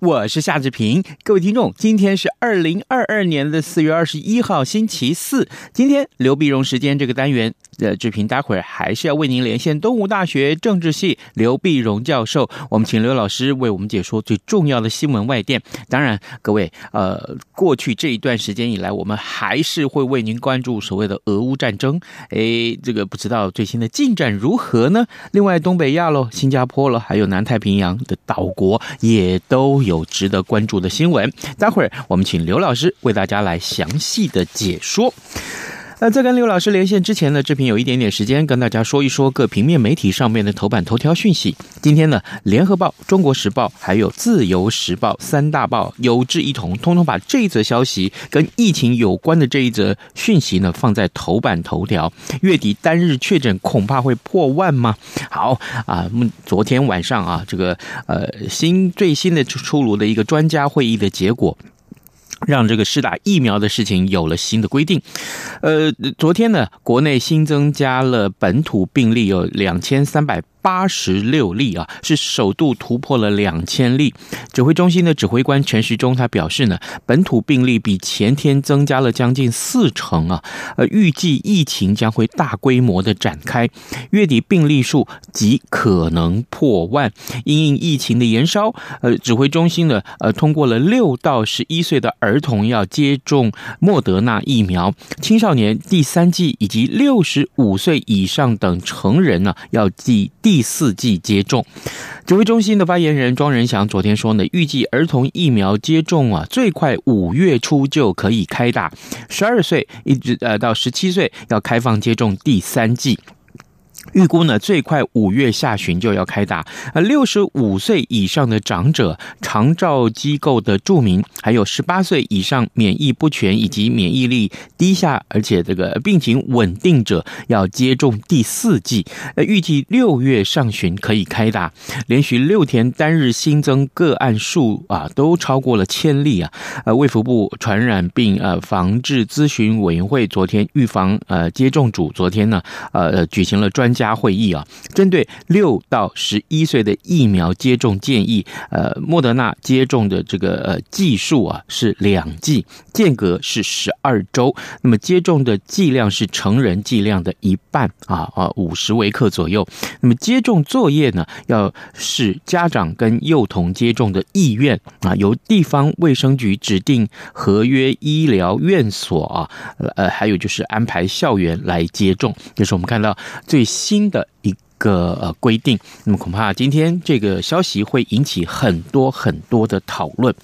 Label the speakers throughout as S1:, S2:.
S1: 我是夏志平。各位听众，今天是二零二二年的四月二十一号，星期四。今天刘碧荣时间这个单元，呃，志平待会儿还是要为您连线东吴大学政治系刘碧荣教授。我们请刘老师为我们解说最重要的新闻外电。当然，各位，呃，过去这一段时间以来，我们还是会为您关注所谓的俄乌战争。哎，这个不知道最新的进展如何呢？另外，东北亚喽，新加坡了，还有南太平洋的岛国。也都有值得关注的新闻，待会儿我们请刘老师为大家来详细的解说。那在跟刘老师连线之前呢，这边有一点点时间跟大家说一说各平面媒体上面的头版头条讯息。今天呢，《联合报》、《中国时报》还有《自由时报》三大报有志一同，通通把这一则消息跟疫情有关的这一则讯息呢放在头版头条。月底单日确诊恐怕会破万吗？好啊，昨天晚上啊，这个呃新最新的出炉的一个专家会议的结果。让这个施打疫苗的事情有了新的规定。呃，昨天呢，国内新增加了本土病例有两千三百。八十六例啊，是首度突破了两千例。指挥中心的指挥官陈时中他表示呢，本土病例比前天增加了将近四成啊。呃，预计疫情将会大规模的展开，月底病例数极可能破万。因应疫情的延烧，呃，指挥中心呢，呃，通过了六到十一岁的儿儿童要接种莫德纳疫苗，青少年第三剂以及六十五岁以上等成人呢，要继第四剂接种，指挥中心的发言人庄仁祥昨天说呢，预计儿童疫苗接种啊，最快五月初就可以开打，十二岁一直呃到十七岁要开放接种第三剂。预估呢，最快五月下旬就要开打。呃，六十五岁以上的长者、长照机构的住民，还有十八岁以上免疫不全以及免疫力低下，而且这个病情稳定者，要接种第四剂。呃，预计六月上旬可以开打。连续六天单日新增个案数啊，都超过了千例啊。呃，卫福部传染病呃防治咨询委员会昨天预防呃接种组昨天呢呃举行了专。加会议啊，针对六到十一岁的疫苗接种建议，呃，莫德纳接种的这个呃剂数啊是两剂，间隔是十二周，那么接种的剂量是成人剂量的一半啊啊五十微克左右。那么接种作业呢，要是家长跟幼童接种的意愿啊，由地方卫生局指定合约医疗院所啊，呃，还有就是安排校园来接种。就是我们看到最。新的一个呃规定，那么恐怕今天这个消息会引起很多很多的讨论。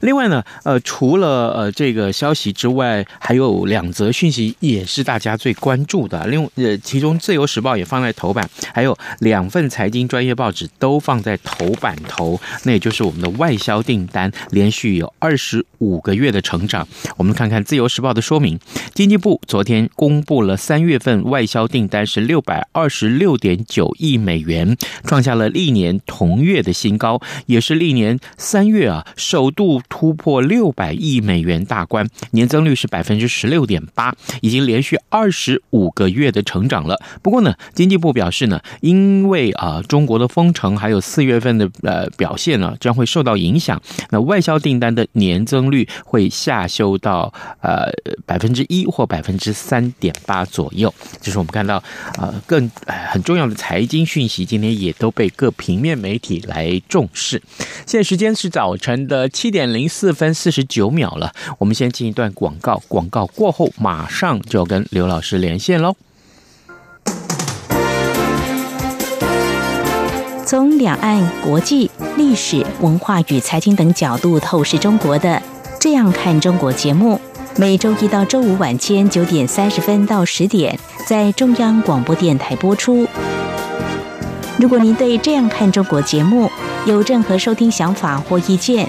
S1: 另外呢，呃，除了呃这个消息之外，还有两则讯息也是大家最关注的。另呃，其中《自由时报》也放在头版，还有两份财经专业报纸都放在头版头。那也就是我们的外销订单连续有二十五个月的成长。我们看看《自由时报》的说明：经济部昨天公布了三月份外销订单是六百二十六点九亿美元，创下了历年同月的新高，也是历年三月啊首。度突破六百亿美元大关，年增率是百分之十六点八，已经连续二十五个月的成长了。不过呢，经济部表示呢，因为啊中国的封城，还有四月份的呃表现呢，将会受到影响。那外销订单的年增率会下修到呃百分之一或百分之三点八左右。就是我们看到啊更很重要的财经讯息，今天也都被各平面媒体来重视。现在时间是早晨的。七点零四分四十九秒了，我们先进一段广告，广告过后马上就要跟刘老师连线喽。
S2: 从两岸、国际、历史文化与财经等角度透视中国的《这样看中国》节目，每周一到周五晚间九点三十分到十点，在中央广播电台播出。如果您对《这样看中国》节目有任何收听想法或意见，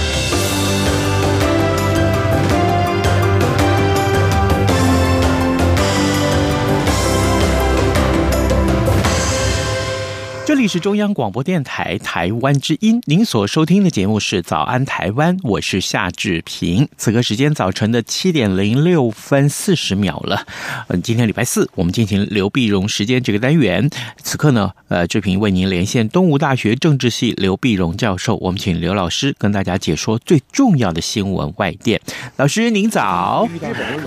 S1: 这里是中央广播电台台湾之音，您所收听的节目是《早安台湾》，我是夏志平。此刻时间早晨的七点零六分四十秒了。嗯，今天礼拜四，我们进行刘碧荣时间这个单元。此刻呢，呃，志平为您连线东吴大学政治系刘碧荣教授，我们请刘老师跟大家解说最重要的新闻外电。老师您早，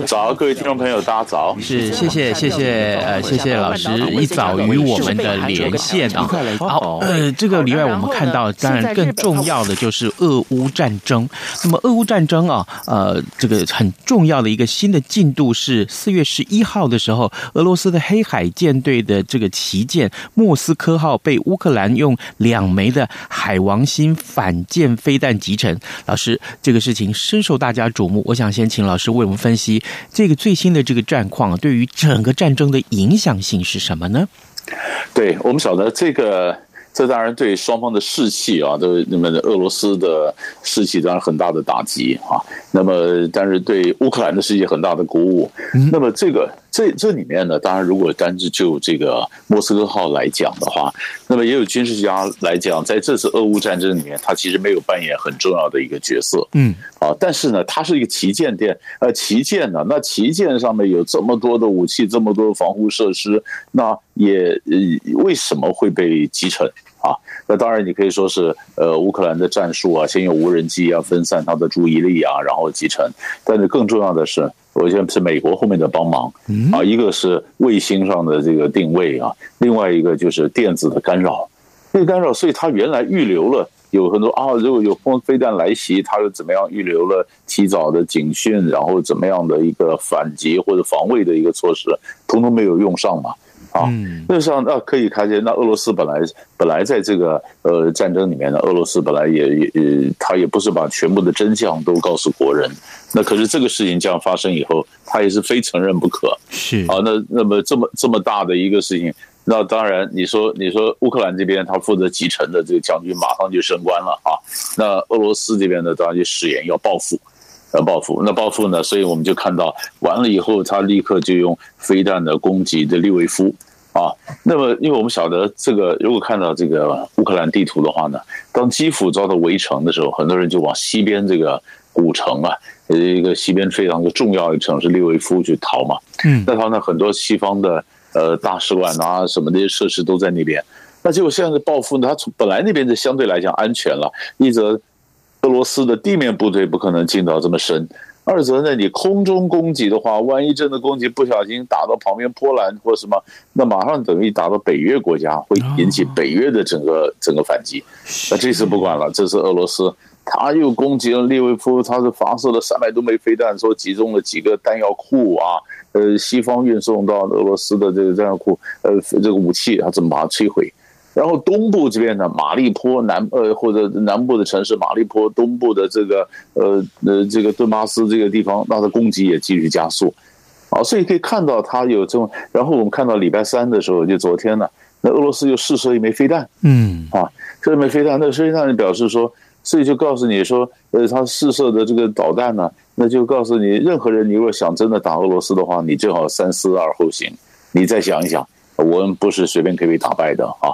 S3: 早，各位听众朋友，大家早。
S1: 是，谢谢，谢谢，呃，谢谢老师一早与我们的连线啊。好，呃，这个礼拜我们看到，当然更重要的就是俄乌战争。那么，俄乌战争啊，呃，这个很重要的一个新的进度是四月十一号的时候，俄罗斯的黑海舰队的这个旗舰莫斯科号被乌克兰用两枚的海王星反舰飞弹击沉。老师，这个事情深受大家瞩目。我想先请老师为我们分析这个最新的这个战况，对于整个战争的影响性是什么呢？
S3: 对，我们晓得这个。这当然对双方的士气啊，都那么俄罗斯的士气当然很大的打击啊。那么，但是对乌克兰的士气很大的鼓舞。那么，这个这这里面呢，当然如果单是就这个莫斯科号来讲的话，那么也有军事家来讲，在这次俄乌战争里面，他其实没有扮演很重要的一个角色。嗯，啊，但是呢，它是一个旗舰店，呃，旗舰呢，那旗舰上面有这么多的武器，这么多的防护设施，那也呃，为什么会被击沉？啊，那当然你可以说是呃乌克兰的战术啊，先用无人机啊分散他的注意力啊，然后击沉。但是更重要的是，我觉得是美国后面的帮忙啊，一个是卫星上的这个定位啊，另外一个就是电子的干扰，这个干扰，所以它原来预留了有很多啊，如果有风飞弹来袭，它又怎么样预留了提早的警讯，然后怎么样的一个反击或者防卫的一个措施，通通没有用上嘛。啊，那上那可以看见，那俄罗斯本来本来在这个呃战争里面呢，俄罗斯本来也也呃，他也不是把全部的真相都告诉国人。那可是这个事情这样发生以后，他也是非承认不可。是啊，那那么这么这么大的一个事情，那当然你说你说乌克兰这边他负责继承的这个将军马上就升官了啊，那俄罗斯这边呢当然就誓言要报复。要报复，那报复呢？所以我们就看到完了以后，他立刻就用飞弹的攻击的利维夫啊。那么，因为我们晓得这个，如果看到这个乌克兰地图的话呢，当基辅遭到围城的时候，很多人就往西边这个古城啊，一个西边非常的重要的城市利维夫去逃嘛。嗯，那他呢，很多西方的呃大使馆啊，什么那些设施都在那边。那结果现在的报复呢，他从本来那边就相对来讲安全了，一则。俄罗斯的地面部队不可能进到这么深，二则呢，你空中攻击的话，万一真的攻击不小心打到旁边波兰或什么，那马上等于打到北约国家，会引起北约的整个整个反击。那这次不管了，这次俄罗斯他又攻击了利维夫，他是发射了三百多枚飞弹，说集中了几个弹药库啊，呃，西方运送到俄罗斯的这个弹药库，呃，这个武器他怎么把它摧毁？然后东部这边呢，马利坡南呃或者南部的城市马利坡，东部的这个呃呃这个顿巴斯这个地方，那它攻击也继续加速，啊，所以可以看到它有这种。然后我们看到礼拜三的时候，就昨天呢，那俄罗斯又试射一枚飞弹，嗯，啊，这枚飞弹，那实际上表示说，所以就告诉你说，呃，它试射的这个导弹呢，那就告诉你，任何人你如果想真的打俄罗斯的话，你最好三思而后行，你再想一想，我们不是随便可以被打败的啊。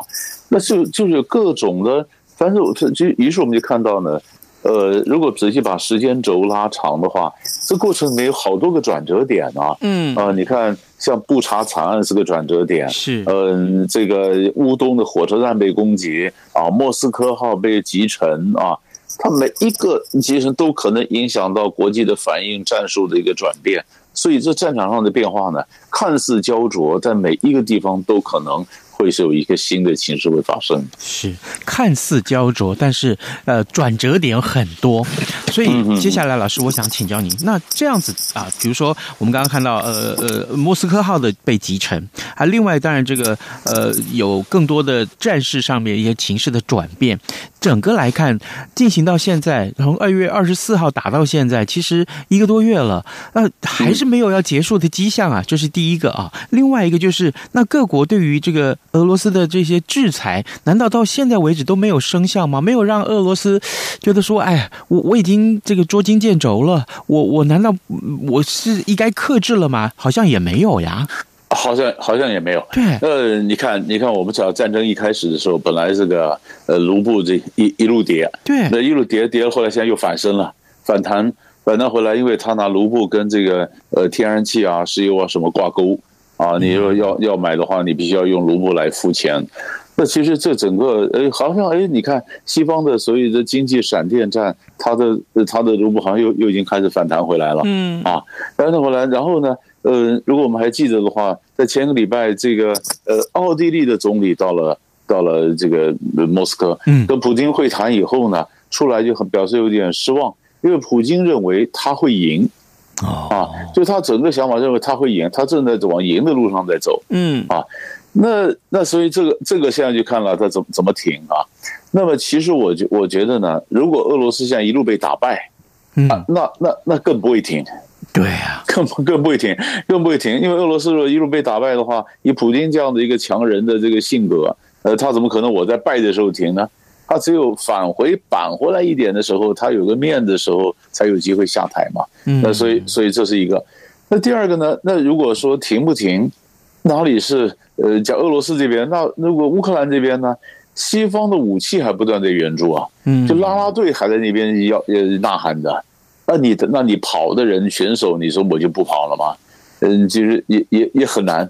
S3: 那就就是各种的，反正就于是我们就看到呢。呃，如果仔细把时间轴拉长的话，这过程里面有好多个转折点啊。嗯啊、呃，你看，像布查惨案是个转折点，
S1: 是
S3: 嗯、呃，这个乌东的火车站被攻击啊，莫斯科号被击沉啊，它每一个其实都可能影响到国际的反应战术的一个转变。所以这战场上的变化呢，看似焦灼，在每一个地方都可能。会是有一个新的情势会发生，
S1: 是看似焦灼，但是呃转折点很多，所以接下来老师我想请教您，那这样子啊，比如说我们刚刚看到呃呃莫斯科号的被击沉，啊另外当然这个呃有更多的战事上面一些情势的转变，整个来看进行到现在，从二月二十四号打到现在，其实一个多月了，那还是没有要结束的迹象啊，这是第一个啊，另外一个就是那各国对于这个。俄罗斯的这些制裁，难道到现在为止都没有生效吗？没有让俄罗斯觉得说，哎，我我已经这个捉襟见肘了，我我难道我是应该克制了吗？好像也没有呀，
S3: 好像好像也没有。
S1: 对，
S3: 呃，你看，你看，我们讲战争一开始的时候，本来这个呃卢布这一一路跌，
S1: 对，
S3: 那一路跌跌，后来现在又反升了，反弹反弹回来，因为他拿卢布跟这个呃天然气啊、石油啊什么挂钩。啊，你说要要买的话，你必须要用卢布来付钱。那其实这整个，哎，好像哎，你看西方的所谓的经济闪电战，它的它的卢布好像又又已经开始反弹回来了。嗯啊，反弹回来，然后呢，呃，如果我们还记得的话，在前个礼拜，这个呃，奥地利的总理到了到了这个莫斯科，嗯，跟普京会谈以后呢，出来就很表示有点失望，因为普京认为他会赢。啊，就他整个想法认为他会赢，他正在往赢的路上在走。嗯啊，那那所以这个这个现在就看了他怎么怎么停啊。那么其实我觉我觉得呢，如果俄罗斯现在一路被打败，啊，那那那更不会停。
S1: 对呀，
S3: 更更不会停，更不会停，因为俄罗斯如果一路被打败的话，以普京这样的一个强人的这个性格，呃，他怎么可能我在败的时候停呢？他只有返回扳回来一点的时候，他有个面的时候，才有机会下台嘛。那所以，所以这是一个。那第二个呢？那如果说停不停，哪里是呃讲俄罗斯这边？那如果乌克兰这边呢？西方的武器还不断在援助啊，就拉拉队还在那边要呃呐喊着。那你的那你跑的人选手，你说我就不跑了吗？嗯，其实也也也很难。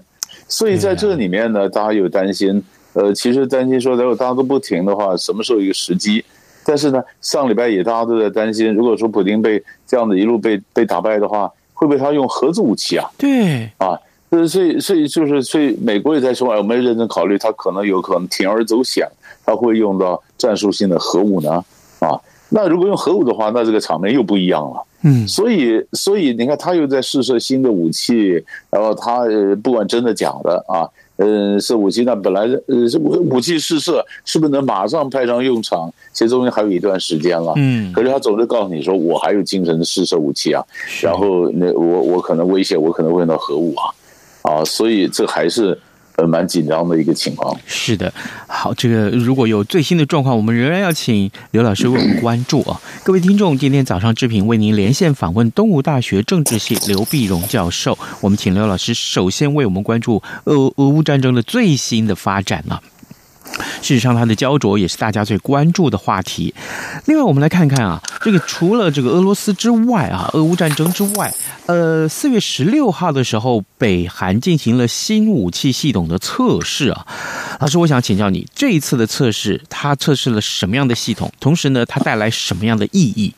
S3: 所以在这里面呢，大家有担心。呃，其实担心说，如果大家都不停的话，什么时候一个时机？但是呢，上礼拜也大家都在担心，如果说普京被这样的一路被被打败的话，会不会他用核子武器啊？
S1: 对，
S3: 啊，所以所以就是所以美国也在说，哎，我们认真考虑，他可能有可能铤而走险，他会用到战术性的核武呢？啊，那如果用核武的话，那这个场面又不一样了。嗯，所以所以你看，他又在试射新的武器，然后他呃，不管真的假的啊。嗯，是武器，那本来呃，是武武器试射，是不是能马上派上用场？其实中间还有一段时间了。嗯，可是他总是告诉你说，我还有精神的试射武器啊，然后那我我可能威胁，我可能会用到核武啊，啊，所以这还是。呃，蛮紧张的一个情况。
S1: 是的，好，这个如果有最新的状况，我们仍然要请刘老师为我们关注啊。各位听众，今天早上志平为您连线访问东吴大学政治系刘碧荣教授，我们请刘老师首先为我们关注俄俄乌战争的最新的发展了。事实上，它的焦灼也是大家最关注的话题。另外，我们来看看啊，这个除了这个俄罗斯之外啊，俄乌战争之外，呃，四月十六号的时候，北韩进行了新武器系统的测试啊。老师，我想请教你，这一次的测试，它测试了什么样的系统？同时呢，它带来什么样的意义？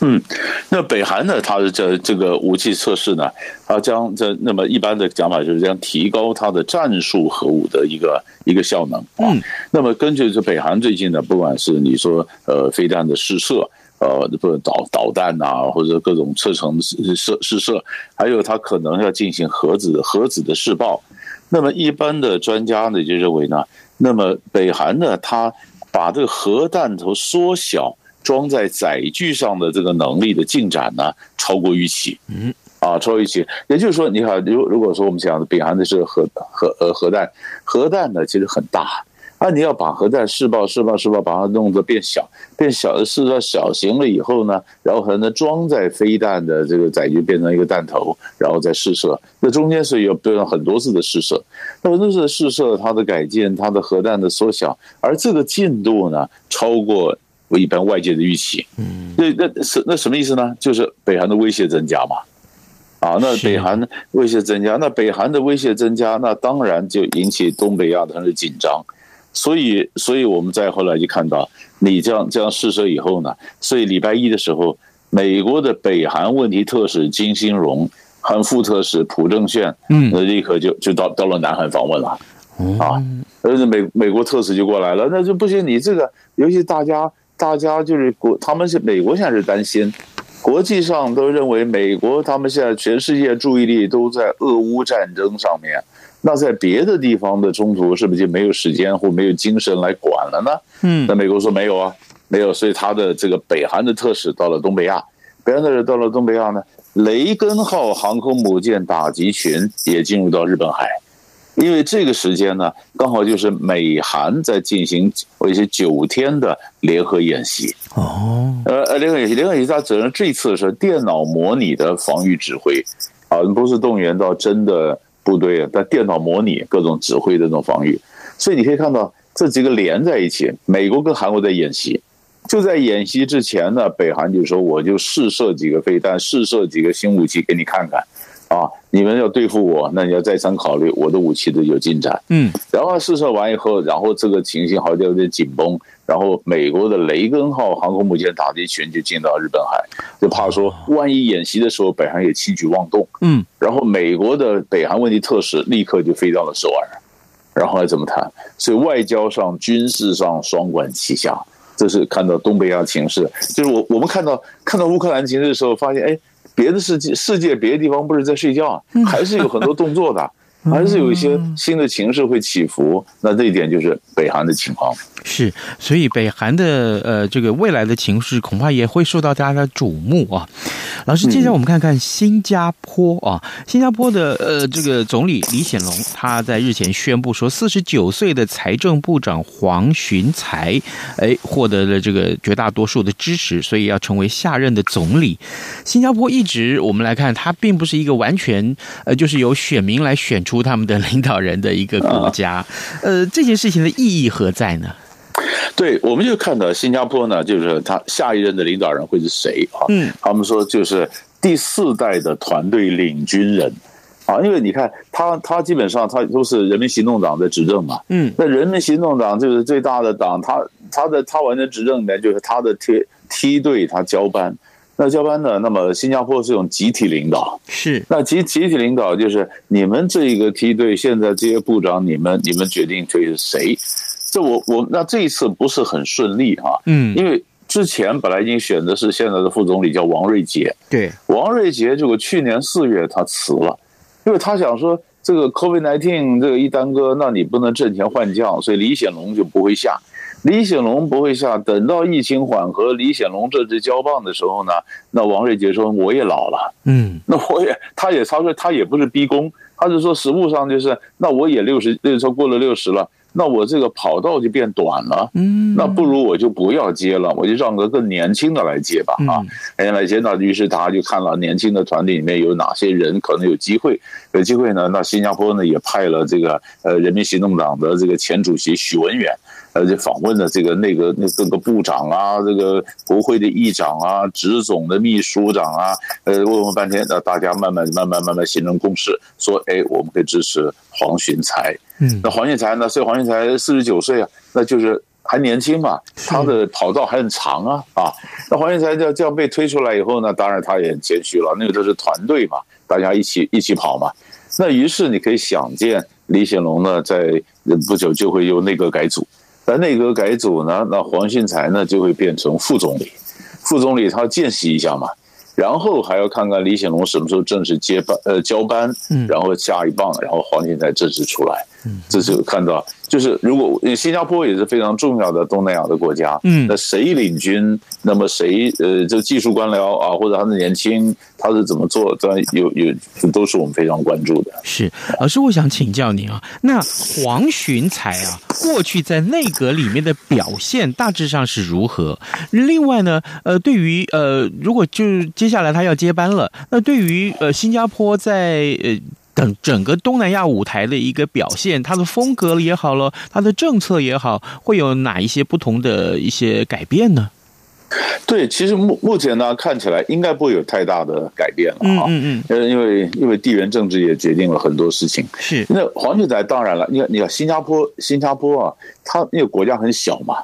S3: 嗯，那北韩呢？它的这这个武器测试呢，它将这那么一般的讲法就是将提高它的战术核武的一个一个效能啊。那么根据这北韩最近呢，不管是你说呃飞弹的试射，呃不导导弹呐，或者各种射程试试试射，还有它可能要进行核子核子的试爆。那么一般的专家呢就认为呢，那么北韩呢，它把这个核弹头缩小。装在载具上的这个能力的进展呢，超过预期。嗯，啊，超过预期。也就是说，你看，如如果说我们讲的北韩的是核核呃核弹，核弹呢其实很大，啊，你要把核弹试爆、试爆、试爆，把它弄得变小，变小的试到小型了以后呢，然后可能装在飞弹的这个载具变成一个弹头，然后再试射。那中间是有变了很多次的试射，那很多次的试射，它的改进，它的核弹的缩小，而这个进度呢，超过一般外界的预期。嗯，那那什那什么意思呢？就是北韩的威胁增加嘛。啊，那北韩威胁增加，那北韩的威胁增加，那当然就引起东北亚的紧张。所以，所以我们再后来就看到，你这样这样试射以后呢，所以礼拜一的时候，美国的北韩问题特使金星荣和副特使朴正炫，嗯，那立刻就就到到了南韩访问了，啊，而且美美国特使就过来了，那就不行，你这个，尤其大家大家就是国，他们是美国现在是担心，国际上都认为美国他们现在全世界注意力都在俄乌战争上面。那在别的地方的冲突是不是就没有时间或没有精神来管了呢？嗯，那美国说没有啊，没有，所以他的这个北韩的特使到了东北亚，北韩特使到了东北亚呢，雷根号航空母舰打击群也进入到日本海，因为这个时间呢，刚好就是美韩在进行一些九天的联合演习哦，呃呃，联合演习，联合演习，它只能这次是电脑模拟的防御指挥啊，不是动员到真的。部队啊，在电脑模拟各种指挥的这种防御，所以你可以看到这几个连在一起。美国跟韩国在演习，就在演习之前呢，北韩就说我就试射几个飞弹，试射几个新武器给你看看啊！你们要对付我，那你要再三考虑我的武器的有进展。嗯，然后试射完以后，然后这个情形好像有点紧绷，然后美国的雷根号航空母舰打击群就进到日本海，就怕说万一演习的时候北韩也轻举妄动。嗯。然后美国的北韩问题特使立刻就飞到了首尔，然后来怎么谈？所以外交上、军事上双管齐下，这是看到东北亚情势。就是我我们看到看到乌克兰情势的时候，发现哎，别的世界世界别的地方不是在睡觉，还是有很多动作的，还是有一些新的情势会起伏。那这一点就是北韩的情况。
S1: 是，所以北韩的呃这个未来的情势恐怕也会受到大家的瞩目啊。老师，接下来我们看看新加坡啊，新加坡的呃这个总理李显龙，他在日前宣布说，四十九岁的财政部长黄循财，哎，获得了这个绝大多数的支持，所以要成为下任的总理。新加坡一直我们来看，它并不是一个完全呃就是由选民来选出他们的领导人的一个国家，呃，这件事情的意义何在呢？
S3: 对，我们就看到新加坡呢，就是他下一任的领导人会是谁啊？嗯，他们说就是第四代的团队领军人啊，因为你看他，他基本上他都是人民行动党在执政嘛，嗯，那人民行动党就是最大的党，他他的他完成执政里面就是他的梯梯队他交班，那交班呢，那么新加坡是用集体领导，
S1: 是。
S3: 那集集体领导就是你们这一个梯队现在这些部长，你们你们决定推是谁？这我我那这一次不是很顺利哈，嗯，因为之前本来已经选的是现在的副总理叫王瑞杰，
S1: 对，
S3: 王瑞杰这个去年四月他辞了，因为他想说这个 COVID nineteen 这个一耽搁，那你不能挣钱换将，所以李显龙就不会下，李显龙不会下，等到疫情缓和，李显龙这次交棒的时候呢，那王瑞杰说我也老了，嗯，那我也他也他说他也不是逼宫，他就说实物上就是那我也六十那时候过了六十了。那我这个跑道就变短了，嗯，那不如我就不要接了，我就让个更年轻的来接吧，啊，人家来接，那于是他就看了年轻的团队里面有哪些人可能有机会，有机会呢？那新加坡呢也派了这个呃人民行动党的这个前主席许文远。呃，就访问了这个那个那各个部长啊，这个国会的议长啊，职总的秘书长啊，呃，问问半天，那大家慢慢慢慢慢慢形成共识，说，哎，我们可以支持黄循财。嗯，那黄循财呢？所以黄循财四十九岁啊，那就是还年轻嘛，他的跑道还很长啊啊。那黄循财这这样被推出来以后呢，当然他也很谦虚了，那个都是团队嘛，大家一起一起跑嘛。那于是你可以想见，李显龙呢，在不久就会由内阁改组。在内阁改组呢，那黄信才呢就会变成副总理，副总理他要见习一下嘛，然后还要看看李显龙什么时候正式接班，呃，交班，然后下一棒，然后黄信才正式出来。这就看到，就是如果新加坡也是非常重要的东南亚的国家，嗯，那谁领军，那么谁呃，这技术官僚啊，或者他的年轻，他是怎么做，这有有都是我们非常关注的。
S1: 是，老师，我想请教您啊，那黄循才啊，过去在内阁里面的表现大致上是如何？另外呢，呃，对于呃，如果就是接下来他要接班了，那对于呃新加坡在呃。等整个东南亚舞台的一个表现，它的风格也好了，它的政策也好，会有哪一些不同的一些改变呢？
S3: 对，其实目目前呢，看起来应该不会有太大的改变了啊。嗯嗯，因为因为地缘政治也决定了很多事情。是，那黄俊仔当然了，你看你看新加坡，新加坡啊，它那个国家很小嘛，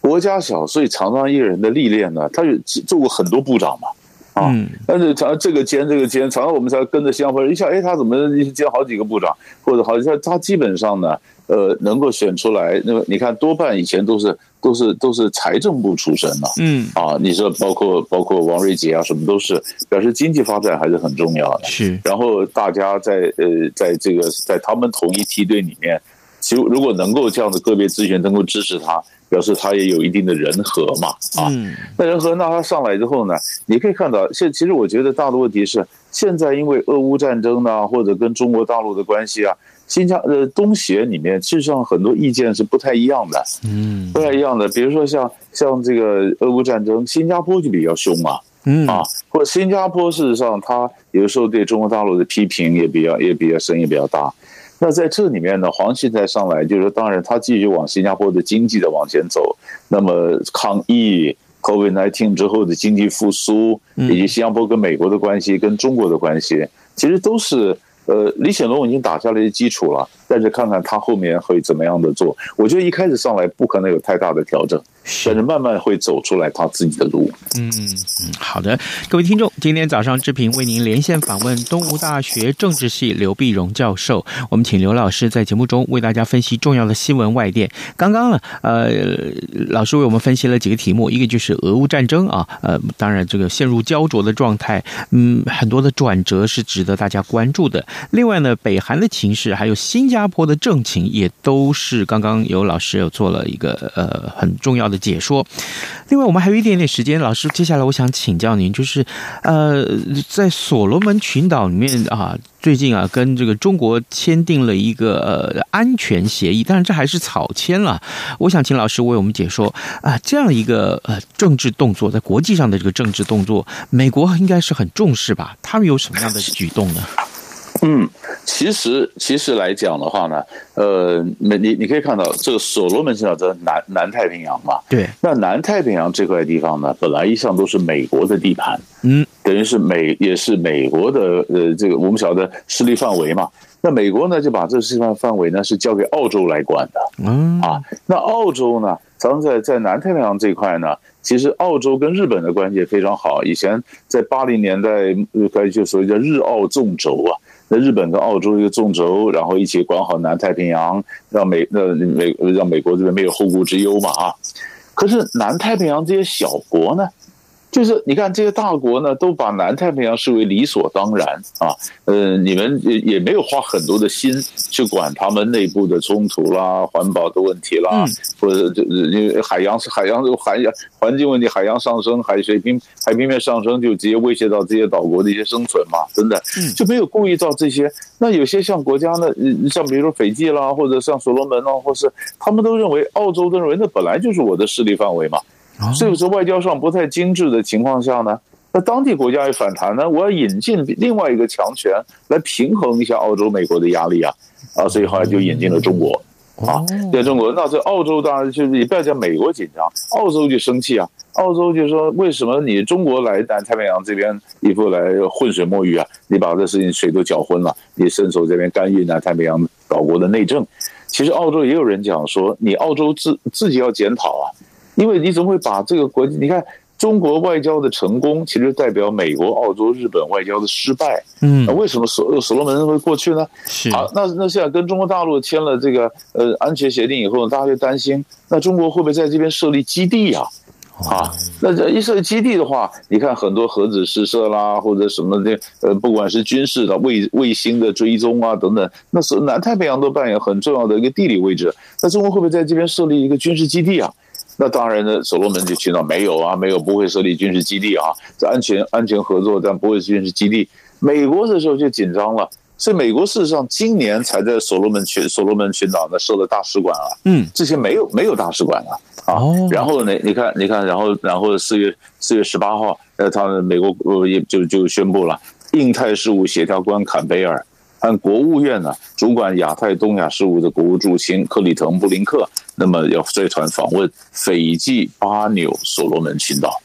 S3: 国家小，所以常常一个人的历练呢，他有做过很多部长嘛。啊，但是常这个兼这个兼，常常我们才跟着新加坡人一下，哎，他怎么兼好几个部长，或者好像他基本上呢，呃，能够选出来，那么你看多半以前都是都是都是财政部出身的，嗯，啊，你说包括包括王瑞杰啊，什么都是表示经济发展还是很重要的，是。然后大家在呃，在这个在他们同一梯队里面，其实如果能够这样的个别咨询能够支持他。表示他也有一定的人和嘛，啊，那人和，那他上来之后呢，你可以看到，现其实我觉得大的问题是，现在因为俄乌战争呢，或者跟中国大陆的关系啊，新加呃东协里面，事实上很多意见是不太一样的，嗯，不太一样的。比如说像像这个俄乌战争，新加坡就比较凶嘛，嗯啊，或者新加坡事实上他有时候对中国大陆的批评也比较也比较声音比较大。那在这里面呢，黄旭在上来就是说，当然他继续往新加坡的经济的往前走。那么抗疫 COVID-19 之后的经济复苏，以及新加坡跟美国的关系、跟中国的关系，其实都是呃，李显龙已经打下了一些基础了。但是看看他后面会怎么样的做，我觉得一开始上来不可能有太大的调整。但是慢慢会走出来他自己的路。
S1: 嗯嗯，好的，各位听众，今天早上志平为您连线访问东吴大学政治系刘碧荣教授。我们请刘老师在节目中为大家分析重要的新闻外电。刚刚呢，呃，老师为我们分析了几个题目，一个就是俄乌战争啊，呃，当然这个陷入焦灼的状态，嗯，很多的转折是值得大家关注的。另外呢，北韩的情势还有新新加坡的政情，也都是刚刚有老师有做了一个呃很重要的。解说。另外，我们还有一点点时间，老师，接下来我想请教您，就是，呃，在所罗门群岛里面啊，最近啊，跟这个中国签订了一个呃安全协议，但是这还是草签了。我想请老师为我们解说啊，这样一个呃政治动作，在国际上的这个政治动作，美国应该是很重视吧？他们有什么样的举动呢？
S3: 嗯，其实其实来讲的话呢，呃，你你可以看到这个所罗门群岛在南南太平洋嘛，对，那南太平洋这块地方呢，本来一向都是美国的地盘，嗯，等于是美也是美国的呃这个我们晓得势力范围嘛，那美国呢就把这个势力范围呢是交给澳洲来管的，嗯。啊，那澳洲呢，咱们在在南太平洋这块呢，其实澳洲跟日本的关系也非常好，以前在八零年代呃就所谓叫日澳纵轴啊。日本跟澳洲一个纵轴，然后一起管好南太平洋，让美那美让美国这边没有后顾之忧嘛啊。可是南太平洋这些小国呢？就是你看这些大国呢，都把南太平洋视为理所当然啊。呃，你们也也没有花很多的心去管他们内部的冲突啦、环保的问题啦，或者就因为海洋是海洋的海洋环境问题，海洋上升，海水平海平面上升，就直接威胁到这些岛国的一些生存嘛，真的就没有顾意到这些。那有些像国家呢，像比如说斐济啦，或者像所罗门啦，或是他们都认为澳洲都认为那本来就是我的势力范围嘛。所以说，外交上不太精致的情况下呢，那当地国家也反弹呢，我要引进另外一个强权来平衡一下澳洲、美国的压力啊，啊，所以后来就引进了中国啊，在中国，那这澳洲当然就是你不要讲美国紧张，澳洲就生气啊，澳洲就说为什么你中国来南太平洋这边一副来浑水摸鱼啊？你把这事情水都搅浑了，你伸手这边干预南太平洋岛国的内政，其实澳洲也有人讲说，你澳洲自自己要检讨啊。因为你怎么会把这个国际？你看中国外交的成功，其实代表美国、澳洲、日本外交的失败。嗯，那为什么所所罗门会过去呢？是好，那那现在跟中国大陆签了这个呃安全协定以后，大家就担心，那中国会不会在这边设立基地啊？啊，那这一设基地的话，你看很多核子试射啦，或者什么的，呃，不管是军事的卫卫星的追踪啊等等，那是南太平洋都扮演很重要的一个地理位置。那中国会不会在这边设立一个军事基地啊？那当然呢，所罗门就听到没有啊，没有，不会设立军事基地啊，这安全安全合作，但不会是军事基地。美国这时候就紧张了。所以美国事实上今年才在所罗门群所罗门群岛呢设了大使馆啊，嗯，之前没有没有大使馆啊，啊，然后呢，你看你看，然后然后四月四月十八号，呃，他们美国呃也就就宣布了，印太事务协调官坎贝尔按国务院呢主管亚太东亚事务的国务助卿克里滕布林克，那么要率团访问斐济巴纽所罗门群岛，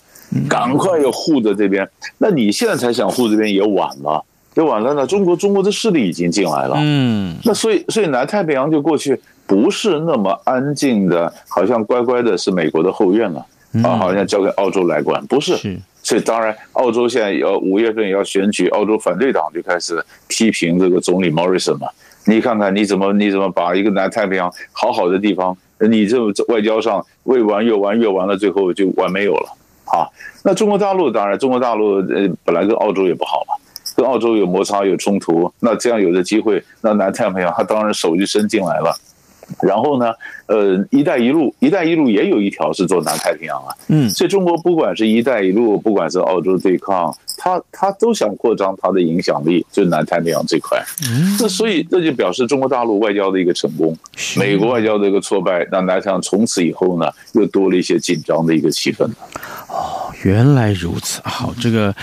S3: 赶快要护着这边，那你现在才想护这边也晚了。也晚了呢，中国中国的势力已经进来了，嗯，那所以所以南太平洋就过去不是那么安静的，好像乖乖的是美国的后院了，啊，好像交给澳洲来管，不是，所以当然澳洲现在要五月份也要选举，澳洲反对党就开始批评这个总理 Morrison 嘛，你看看你怎么你怎么把一个南太平洋好好的地方，你这外交上未完越完越完了，最后就完没有了啊，那中国大陆当然中国大陆呃本来跟澳洲也不好嘛。跟澳洲有摩擦有冲突，那这样有的机会，那南太平洋他当然手就伸进来了。然后呢，呃，一带一路，一带一路也有一条是做南太平洋啊。嗯，所以中国不管是一带一路，不管是澳洲对抗，他他都想扩张他的影响力，就南太平洋这块。嗯，那所以这就表示中国大陆外交的一个成功，美国外交的一个挫败，那南太平洋从此以后呢，又多了一些紧张的一个气氛。
S1: 哦，原来如此。好，这个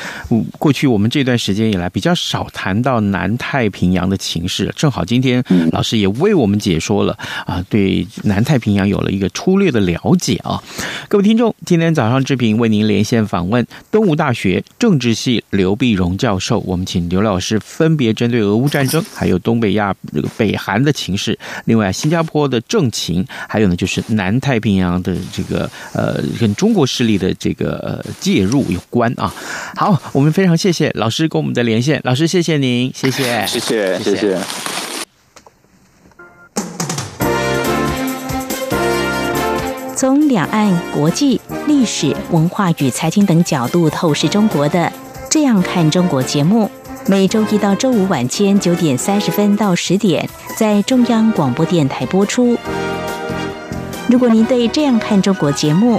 S1: 过去我们这段时间以来比较少谈到南太平洋的情势，正好今天老师也为我们解说了啊，对南太平洋有了一个粗略的了解啊。各位听众，今天早上志平为您连线访问东吴大学政治系刘碧荣教授，我们请刘老师分别针对俄乌战争，还有东北亚这个北韩的情势，另外新加坡的政情，还有呢就是南太平洋的这个呃跟中国势力的这个。个呃介入有关啊，好，我们非常谢谢老师跟我们的连线，老师谢谢您，谢谢，
S3: 谢谢，谢谢。
S2: 从两岸、国际、历史、文化与财经等角度透视中国的，这样看中国节目，每周一到周五晚间九点三十分到十点，在中央广播电台播出。如果您对这样看中国节目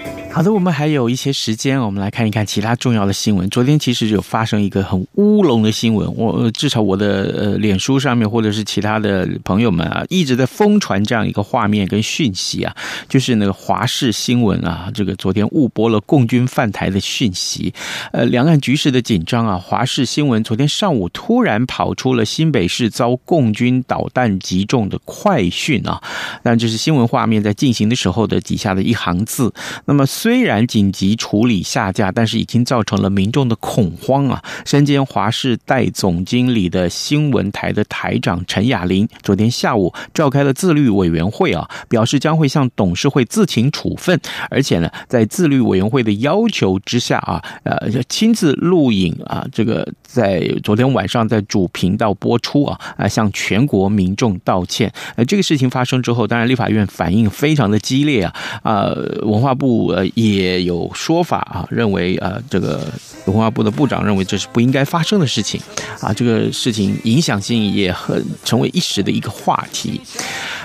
S1: 好的，我们还有一些时间，我们来看一看其他重要的新闻。昨天其实有发生一个很乌龙的新闻，我至少我的呃脸书上面或者是其他的朋友们啊，一直在疯传这样一个画面跟讯息啊，就是那个华视新闻啊，这个昨天误播了共军犯台的讯息。呃，两岸局势的紧张啊，华视新闻昨天上午突然跑出了新北市遭共军导弹击中的快讯啊，但这是新闻画面在进行的时候的底下的一行字。那么。虽然紧急处理下架，但是已经造成了民众的恐慌啊！身兼华视代总经理的新闻台的台长陈雅玲，昨天下午召开了自律委员会啊，表示将会向董事会自请处分，而且呢，在自律委员会的要求之下啊，呃，亲自录影啊，这个在昨天晚上在主频道播出啊，啊，向全国民众道歉。呃，这个事情发生之后，当然立法院反应非常的激烈啊，啊，文化部呃。也有说法啊，认为呃这个文化部的部长认为这是不应该发生的事情啊，这个事情影响性也很成为一时的一个话题。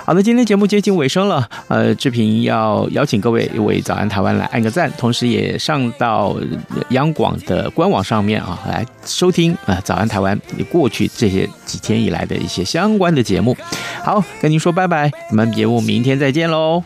S1: 好的，今天节目接近尾声了，呃，志平要邀请各位为早安台湾来按个赞，同时也上到央广的官网上面啊来收听啊、早安台湾过去这些几天以来的一些相关的节目。好，跟您说拜拜，我们节目明天再见喽。